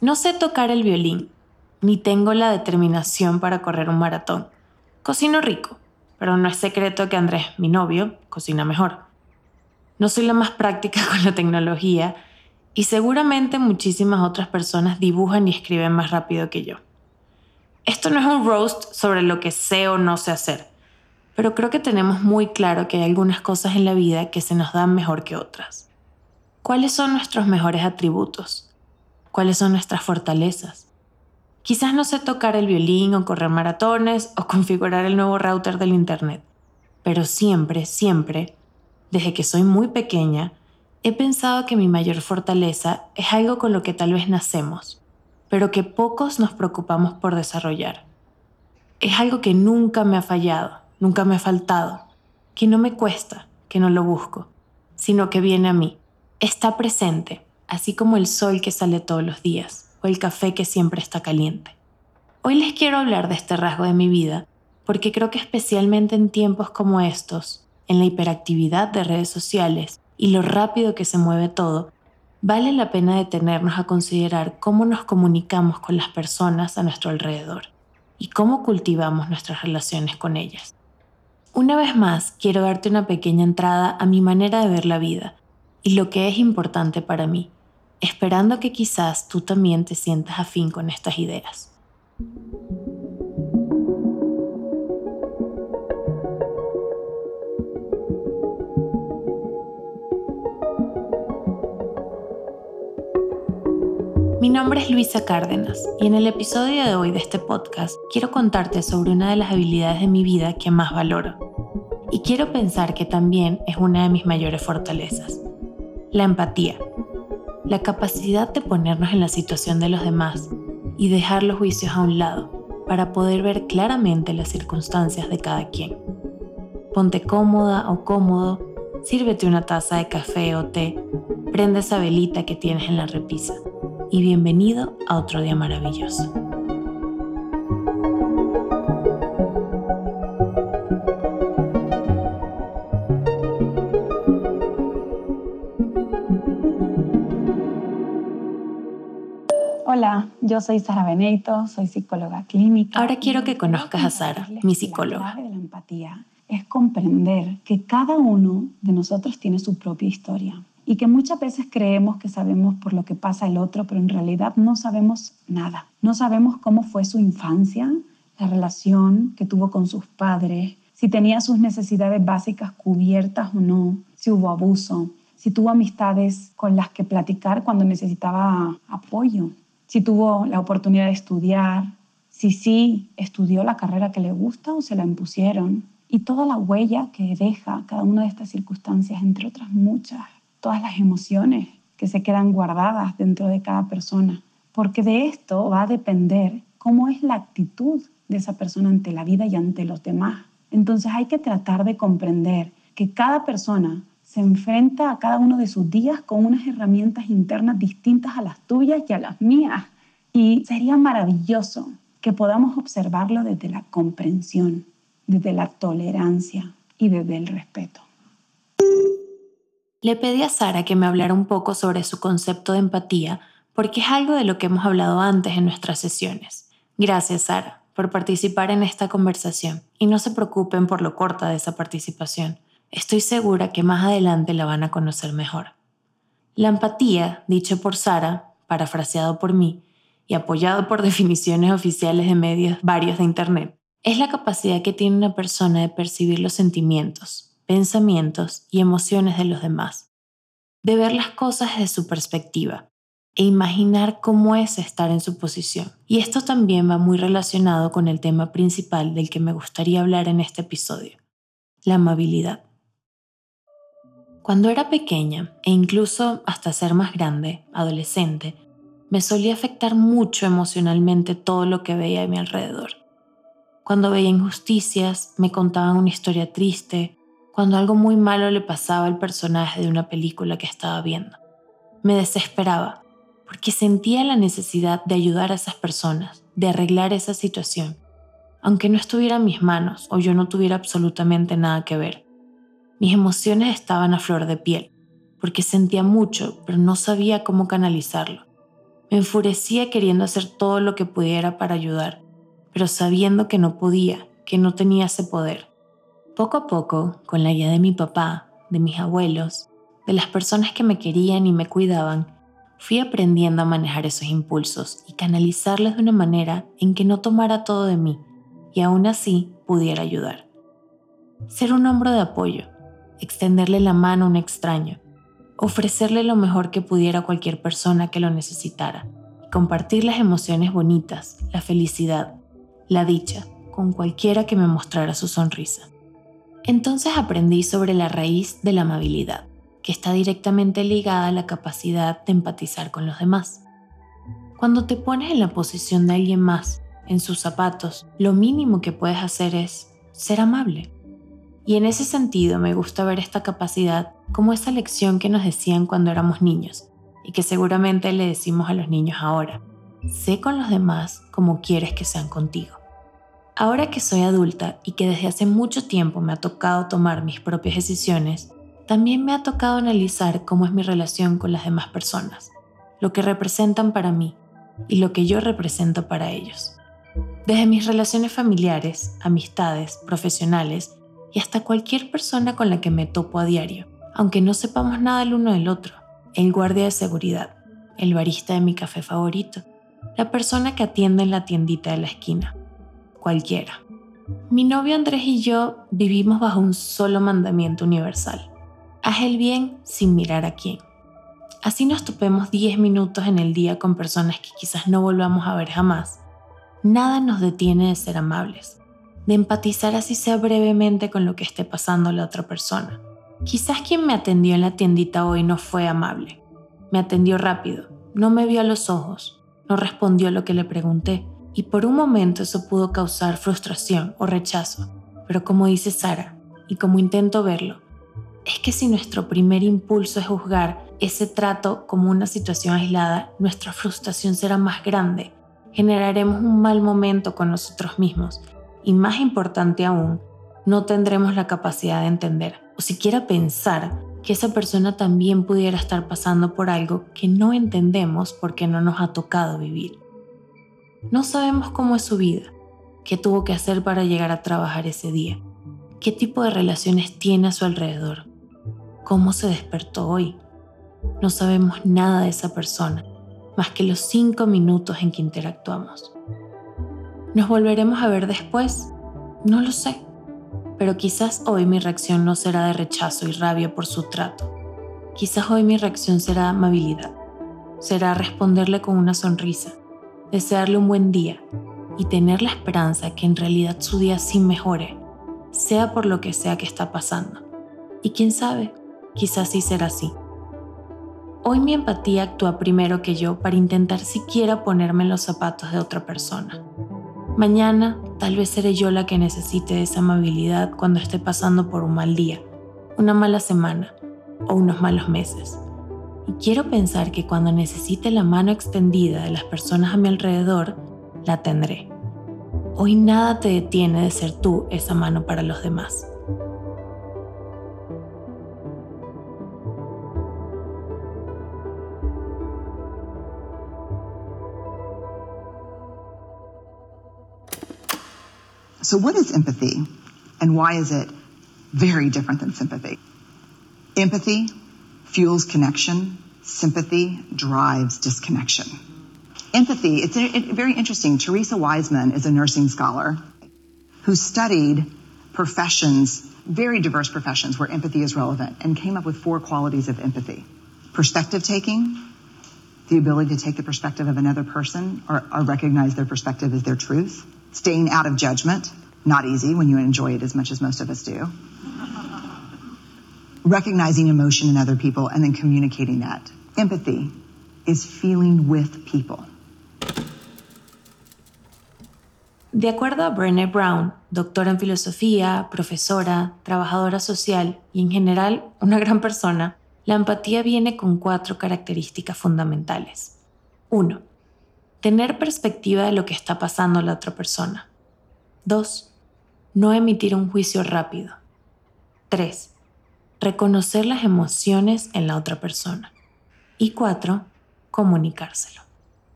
No sé tocar el violín, ni tengo la determinación para correr un maratón. Cocino rico, pero no es secreto que Andrés, mi novio, cocina mejor. No soy la más práctica con la tecnología y seguramente muchísimas otras personas dibujan y escriben más rápido que yo. Esto no es un roast sobre lo que sé o no sé hacer, pero creo que tenemos muy claro que hay algunas cosas en la vida que se nos dan mejor que otras. ¿Cuáles son nuestros mejores atributos? ¿Cuáles son nuestras fortalezas? Quizás no sé tocar el violín o correr maratones o configurar el nuevo router del Internet, pero siempre, siempre, desde que soy muy pequeña, he pensado que mi mayor fortaleza es algo con lo que tal vez nacemos, pero que pocos nos preocupamos por desarrollar. Es algo que nunca me ha fallado, nunca me ha faltado, que no me cuesta, que no lo busco, sino que viene a mí está presente, así como el sol que sale todos los días o el café que siempre está caliente. Hoy les quiero hablar de este rasgo de mi vida porque creo que especialmente en tiempos como estos, en la hiperactividad de redes sociales y lo rápido que se mueve todo, vale la pena detenernos a considerar cómo nos comunicamos con las personas a nuestro alrededor y cómo cultivamos nuestras relaciones con ellas. Una vez más, quiero darte una pequeña entrada a mi manera de ver la vida y lo que es importante para mí, esperando que quizás tú también te sientas afín con estas ideas. Mi nombre es Luisa Cárdenas y en el episodio de hoy de este podcast quiero contarte sobre una de las habilidades de mi vida que más valoro. Y quiero pensar que también es una de mis mayores fortalezas. La empatía. La capacidad de ponernos en la situación de los demás y dejar los juicios a un lado para poder ver claramente las circunstancias de cada quien. Ponte cómoda o cómodo, sírvete una taza de café o té, prende esa velita que tienes en la repisa y bienvenido a otro día maravilloso. Yo soy Sara Beneito, soy psicóloga clínica. Ahora quiero que conozcas a Sara, mi psicóloga. La clave de la empatía es comprender que cada uno de nosotros tiene su propia historia y que muchas veces creemos que sabemos por lo que pasa el otro, pero en realidad no sabemos nada. No sabemos cómo fue su infancia, la relación que tuvo con sus padres, si tenía sus necesidades básicas cubiertas o no, si hubo abuso, si tuvo amistades con las que platicar cuando necesitaba apoyo, si tuvo la oportunidad de estudiar, si sí estudió la carrera que le gusta o se la impusieron, y toda la huella que deja cada una de estas circunstancias, entre otras muchas, todas las emociones que se quedan guardadas dentro de cada persona, porque de esto va a depender cómo es la actitud de esa persona ante la vida y ante los demás. Entonces hay que tratar de comprender que cada persona se enfrenta a cada uno de sus días con unas herramientas internas distintas a las tuyas y a las mías. Y sería maravilloso que podamos observarlo desde la comprensión, desde la tolerancia y desde el respeto. Le pedí a Sara que me hablara un poco sobre su concepto de empatía porque es algo de lo que hemos hablado antes en nuestras sesiones. Gracias, Sara, por participar en esta conversación y no se preocupen por lo corta de esa participación. Estoy segura que más adelante la van a conocer mejor. La empatía, dicho por Sara, parafraseado por mí y apoyado por definiciones oficiales de medios varios de Internet, es la capacidad que tiene una persona de percibir los sentimientos, pensamientos y emociones de los demás, de ver las cosas desde su perspectiva e imaginar cómo es estar en su posición. Y esto también va muy relacionado con el tema principal del que me gustaría hablar en este episodio, la amabilidad. Cuando era pequeña, e incluso hasta ser más grande, adolescente, me solía afectar mucho emocionalmente todo lo que veía a mi alrededor. Cuando veía injusticias, me contaban una historia triste, cuando algo muy malo le pasaba al personaje de una película que estaba viendo. Me desesperaba, porque sentía la necesidad de ayudar a esas personas, de arreglar esa situación, aunque no estuviera en mis manos o yo no tuviera absolutamente nada que ver. Mis emociones estaban a flor de piel, porque sentía mucho, pero no sabía cómo canalizarlo. Me enfurecía queriendo hacer todo lo que pudiera para ayudar, pero sabiendo que no podía, que no tenía ese poder. Poco a poco, con la guía de mi papá, de mis abuelos, de las personas que me querían y me cuidaban, fui aprendiendo a manejar esos impulsos y canalizarlos de una manera en que no tomara todo de mí y aún así pudiera ayudar. Ser un hombro de apoyo, extenderle la mano a un extraño, ofrecerle lo mejor que pudiera a cualquier persona que lo necesitara compartir las emociones bonitas, la felicidad, la dicha, con cualquiera que me mostrara su sonrisa. Entonces aprendí sobre la raíz de la amabilidad, que está directamente ligada a la capacidad de empatizar con los demás. Cuando te pones en la posición de alguien más, en sus zapatos, lo mínimo que puedes hacer es ser amable. Y en ese sentido me gusta ver esta capacidad como esa lección que nos decían cuando éramos niños y que seguramente le decimos a los niños ahora. Sé con los demás como quieres que sean contigo. Ahora que soy adulta y que desde hace mucho tiempo me ha tocado tomar mis propias decisiones, también me ha tocado analizar cómo es mi relación con las demás personas, lo que representan para mí y lo que yo represento para ellos. Desde mis relaciones familiares, amistades, profesionales y hasta cualquier persona con la que me topo a diario, aunque no sepamos nada el uno del otro. El guardia de seguridad, el barista de mi café favorito, la persona que atiende en la tiendita de la esquina, cualquiera. Mi novio Andrés y yo vivimos bajo un solo mandamiento universal. Haz el bien sin mirar a quién. Así nos topemos 10 minutos en el día con personas que quizás no volvamos a ver jamás. Nada nos detiene de ser amables de empatizar así sea brevemente con lo que esté pasando la otra persona. Quizás quien me atendió en la tiendita hoy no fue amable. Me atendió rápido, no me vio a los ojos, no respondió lo que le pregunté, y por un momento eso pudo causar frustración o rechazo. Pero como dice Sara, y como intento verlo, es que si nuestro primer impulso es juzgar ese trato como una situación aislada, nuestra frustración será más grande. Generaremos un mal momento con nosotros mismos y más importante aún, no tendremos la capacidad de entender o siquiera pensar que esa persona también pudiera estar pasando por algo que no entendemos porque no nos ha tocado vivir. No sabemos cómo es su vida, qué tuvo que hacer para llegar a trabajar ese día, qué tipo de relaciones tiene a su alrededor, cómo se despertó hoy. No sabemos nada de esa persona, más que los cinco minutos en que interactuamos. ¿Nos volveremos a ver después? No lo sé. Pero quizás hoy mi reacción no será de rechazo y rabia por su trato. Quizás hoy mi reacción será amabilidad. Será responderle con una sonrisa, desearle un buen día y tener la esperanza que en realidad su día sí mejore, sea por lo que sea que está pasando. Y quién sabe, quizás sí será así. Hoy mi empatía actúa primero que yo para intentar siquiera ponerme en los zapatos de otra persona. Mañana tal vez seré yo la que necesite esa amabilidad cuando esté pasando por un mal día, una mala semana o unos malos meses. Y quiero pensar que cuando necesite la mano extendida de las personas a mi alrededor, la tendré. Hoy nada te detiene de ser tú esa mano para los demás. So, what is empathy and why is it very different than sympathy? Empathy fuels connection, sympathy drives disconnection. Empathy, it's very interesting. Teresa Wiseman is a nursing scholar who studied professions, very diverse professions where empathy is relevant, and came up with four qualities of empathy perspective taking, the ability to take the perspective of another person or, or recognize their perspective as their truth staying out of judgment, not easy when you enjoy it as much as most of us do. Recognizing emotion in other people and then communicating that. Empathy is feeling with people. De acuerdo a Brené Brown, doctora en filosofía, profesora, trabajadora social y en general una gran persona, la empatía viene con cuatro características fundamentales. 1 Tener perspectiva de lo que está pasando a la otra persona. 2. No emitir un juicio rápido. 3. Reconocer las emociones en la otra persona. Y 4. Comunicárselo.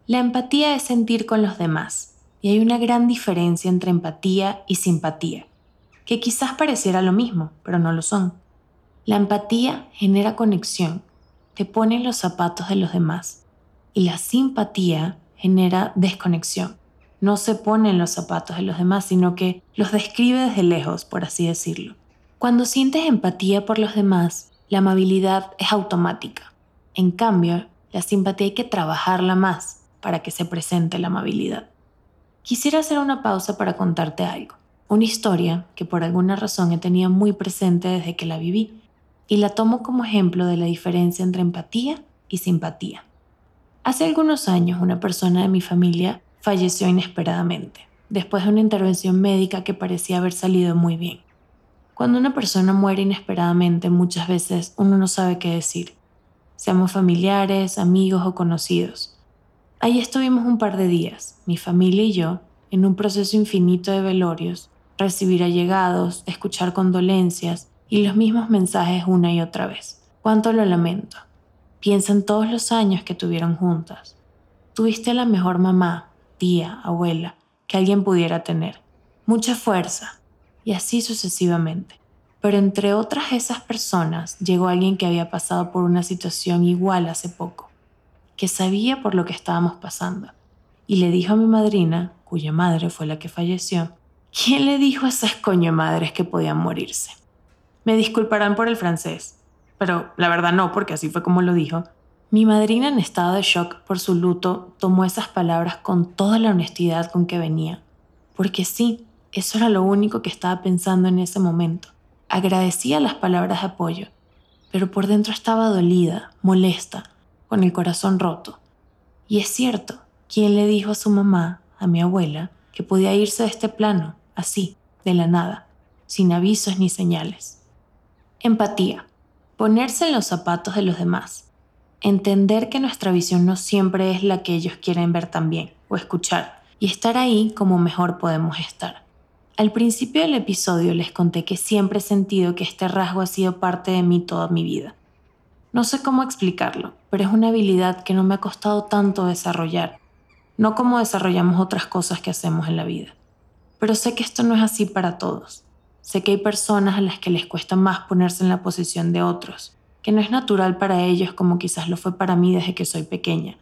La empatía es sentir con los demás, y hay una gran diferencia entre empatía y simpatía, que quizás pareciera lo mismo, pero no lo son. La empatía genera conexión, te pone en los zapatos de los demás, y la simpatía genera desconexión. No se pone en los zapatos de los demás, sino que los describe desde lejos, por así decirlo. Cuando sientes empatía por los demás, la amabilidad es automática. En cambio, la simpatía hay que trabajarla más para que se presente la amabilidad. Quisiera hacer una pausa para contarte algo, una historia que por alguna razón he tenido muy presente desde que la viví y la tomo como ejemplo de la diferencia entre empatía y simpatía. Hace algunos años una persona de mi familia falleció inesperadamente, después de una intervención médica que parecía haber salido muy bien. Cuando una persona muere inesperadamente muchas veces uno no sabe qué decir, seamos familiares, amigos o conocidos. Ahí estuvimos un par de días, mi familia y yo, en un proceso infinito de velorios, recibir allegados, escuchar condolencias y los mismos mensajes una y otra vez. Cuánto lo lamento. Piensa en todos los años que tuvieron juntas. Tuviste la mejor mamá, tía, abuela que alguien pudiera tener. Mucha fuerza. Y así sucesivamente. Pero entre otras esas personas llegó alguien que había pasado por una situación igual hace poco que sabía por lo que estábamos pasando, y le dijo a mi madrina, cuya madre fue la que falleció, ¿quién le dijo a esas coño madres que podían morirse? Me disculparán por el francés, pero la verdad no, porque así fue como lo dijo. Mi madrina en estado de shock por su luto tomó esas palabras con toda la honestidad con que venía, porque sí, eso era lo único que estaba pensando en ese momento. Agradecía las palabras de apoyo, pero por dentro estaba dolida, molesta, con el corazón roto. Y es cierto, ¿quién le dijo a su mamá, a mi abuela, que podía irse de este plano, así, de la nada, sin avisos ni señales? Empatía. Ponerse en los zapatos de los demás. Entender que nuestra visión no siempre es la que ellos quieren ver también o escuchar, y estar ahí como mejor podemos estar. Al principio del episodio les conté que siempre he sentido que este rasgo ha sido parte de mí toda mi vida. No sé cómo explicarlo, pero es una habilidad que no me ha costado tanto desarrollar, no como desarrollamos otras cosas que hacemos en la vida. Pero sé que esto no es así para todos. Sé que hay personas a las que les cuesta más ponerse en la posición de otros, que no es natural para ellos como quizás lo fue para mí desde que soy pequeña.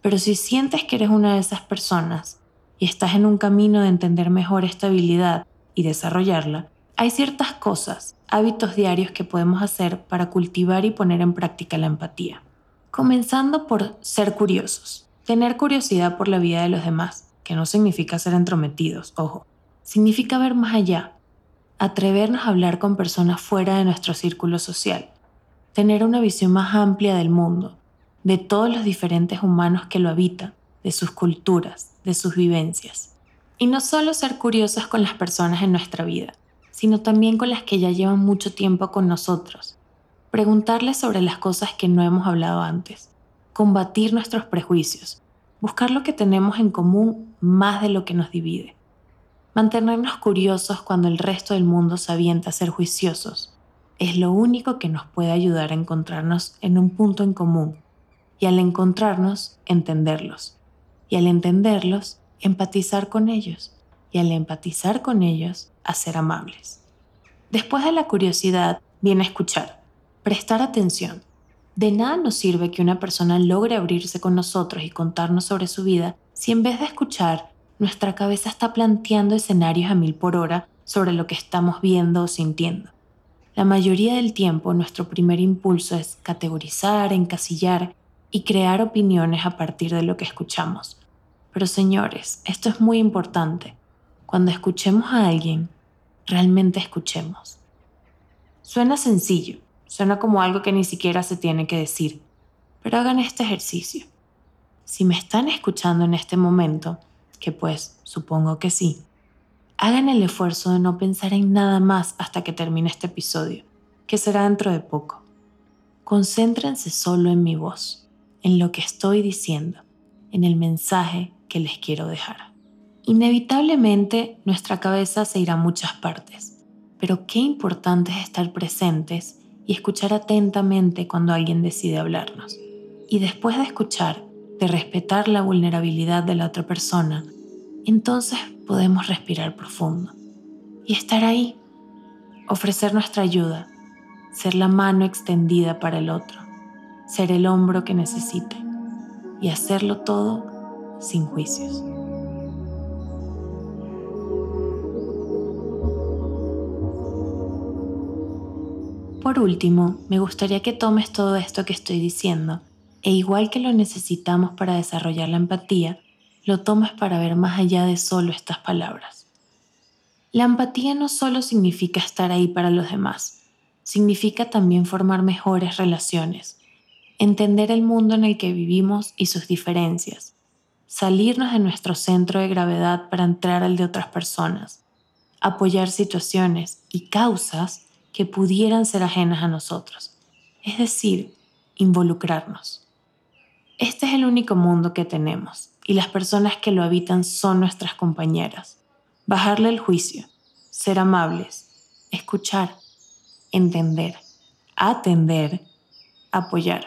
Pero si sientes que eres una de esas personas y estás en un camino de entender mejor esta habilidad y desarrollarla, hay ciertas cosas, hábitos diarios que podemos hacer para cultivar y poner en práctica la empatía. Comenzando por ser curiosos, tener curiosidad por la vida de los demás, que no significa ser entrometidos, ojo, significa ver más allá, atrevernos a hablar con personas fuera de nuestro círculo social, tener una visión más amplia del mundo, de todos los diferentes humanos que lo habitan, de sus culturas, de sus vivencias. Y no solo ser curiosos con las personas en nuestra vida, sino también con las que ya llevan mucho tiempo con nosotros. Preguntarles sobre las cosas que no hemos hablado antes. Combatir nuestros prejuicios. Buscar lo que tenemos en común más de lo que nos divide. Mantenernos curiosos cuando el resto del mundo se avienta a ser juiciosos. Es lo único que nos puede ayudar a encontrarnos en un punto en común. Y al encontrarnos, entenderlos. Y al entenderlos, empatizar con ellos. Y al empatizar con ellos, a ser amables. Después de la curiosidad viene escuchar, prestar atención. De nada nos sirve que una persona logre abrirse con nosotros y contarnos sobre su vida si en vez de escuchar, nuestra cabeza está planteando escenarios a mil por hora sobre lo que estamos viendo o sintiendo. La mayoría del tiempo nuestro primer impulso es categorizar, encasillar y crear opiniones a partir de lo que escuchamos. Pero señores, esto es muy importante. Cuando escuchemos a alguien, realmente escuchemos. Suena sencillo, suena como algo que ni siquiera se tiene que decir, pero hagan este ejercicio. Si me están escuchando en este momento, que pues supongo que sí, hagan el esfuerzo de no pensar en nada más hasta que termine este episodio, que será dentro de poco. Concéntrense solo en mi voz, en lo que estoy diciendo, en el mensaje que les quiero dejar. Inevitablemente nuestra cabeza se irá a muchas partes, pero qué importante es estar presentes y escuchar atentamente cuando alguien decide hablarnos. Y después de escuchar, de respetar la vulnerabilidad de la otra persona, entonces podemos respirar profundo y estar ahí, ofrecer nuestra ayuda, ser la mano extendida para el otro, ser el hombro que necesite y hacerlo todo sin juicios. Por último, me gustaría que tomes todo esto que estoy diciendo e igual que lo necesitamos para desarrollar la empatía, lo tomes para ver más allá de solo estas palabras. La empatía no solo significa estar ahí para los demás, significa también formar mejores relaciones, entender el mundo en el que vivimos y sus diferencias, salirnos de nuestro centro de gravedad para entrar al de otras personas, apoyar situaciones y causas que pudieran ser ajenas a nosotros, es decir, involucrarnos. Este es el único mundo que tenemos y las personas que lo habitan son nuestras compañeras. Bajarle el juicio, ser amables, escuchar, entender, atender, apoyar.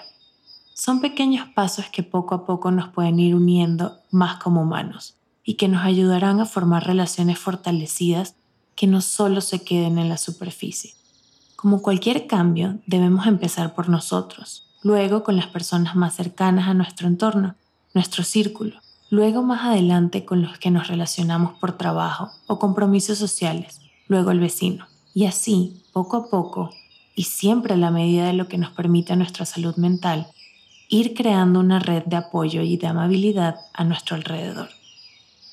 Son pequeños pasos que poco a poco nos pueden ir uniendo más como humanos y que nos ayudarán a formar relaciones fortalecidas que no solo se queden en la superficie. Como cualquier cambio, debemos empezar por nosotros, luego con las personas más cercanas a nuestro entorno, nuestro círculo, luego más adelante con los que nos relacionamos por trabajo o compromisos sociales, luego el vecino. Y así, poco a poco, y siempre a la medida de lo que nos permite nuestra salud mental, ir creando una red de apoyo y de amabilidad a nuestro alrededor.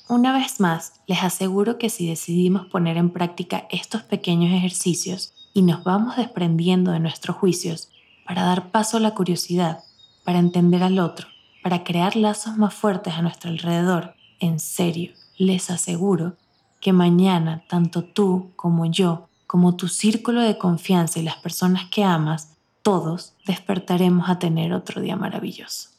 Una vez más, les aseguro que si decidimos poner en práctica estos pequeños ejercicios y nos vamos desprendiendo de nuestros juicios, para dar paso a la curiosidad, para entender al otro, para crear lazos más fuertes a nuestro alrededor. En serio, les aseguro que mañana tanto tú como yo, como tu círculo de confianza y las personas que amas, todos despertaremos a tener otro día maravilloso.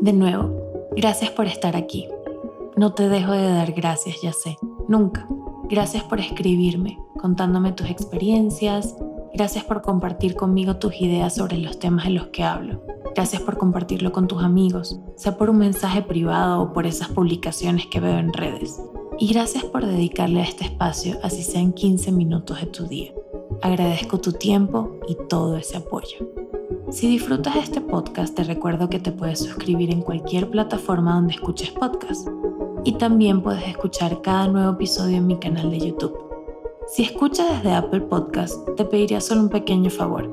De nuevo, gracias por estar aquí. No te dejo de dar gracias, ya sé, nunca. Gracias por escribirme, contándome tus experiencias. Gracias por compartir conmigo tus ideas sobre los temas en los que hablo. Gracias por compartirlo con tus amigos, sea por un mensaje privado o por esas publicaciones que veo en redes. Y gracias por dedicarle a este espacio, así sean 15 minutos de tu día. Agradezco tu tiempo y todo ese apoyo. Si disfrutas este podcast, te recuerdo que te puedes suscribir en cualquier plataforma donde escuches podcast. Y también puedes escuchar cada nuevo episodio en mi canal de YouTube. Si escuchas desde Apple Podcast, te pediría solo un pequeño favor.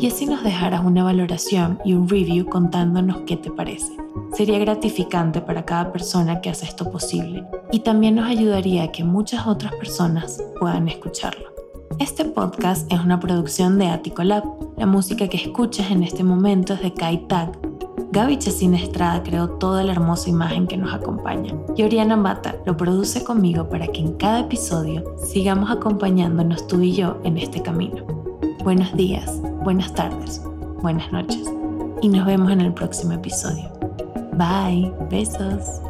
Y así nos dejarás una valoración y un review contándonos qué te parece. Sería gratificante para cada persona que hace esto posible y también nos ayudaría a que muchas otras personas puedan escucharlo. Este podcast es una producción de Attico Lab. La música que escuchas en este momento es de Kai Tag. Gaby Chesina Estrada creó toda la hermosa imagen que nos acompaña. Y Oriana Mata lo produce conmigo para que en cada episodio sigamos acompañándonos tú y yo en este camino. Buenos días, buenas tardes, buenas noches. Y nos vemos en el próximo episodio. Bye, besos.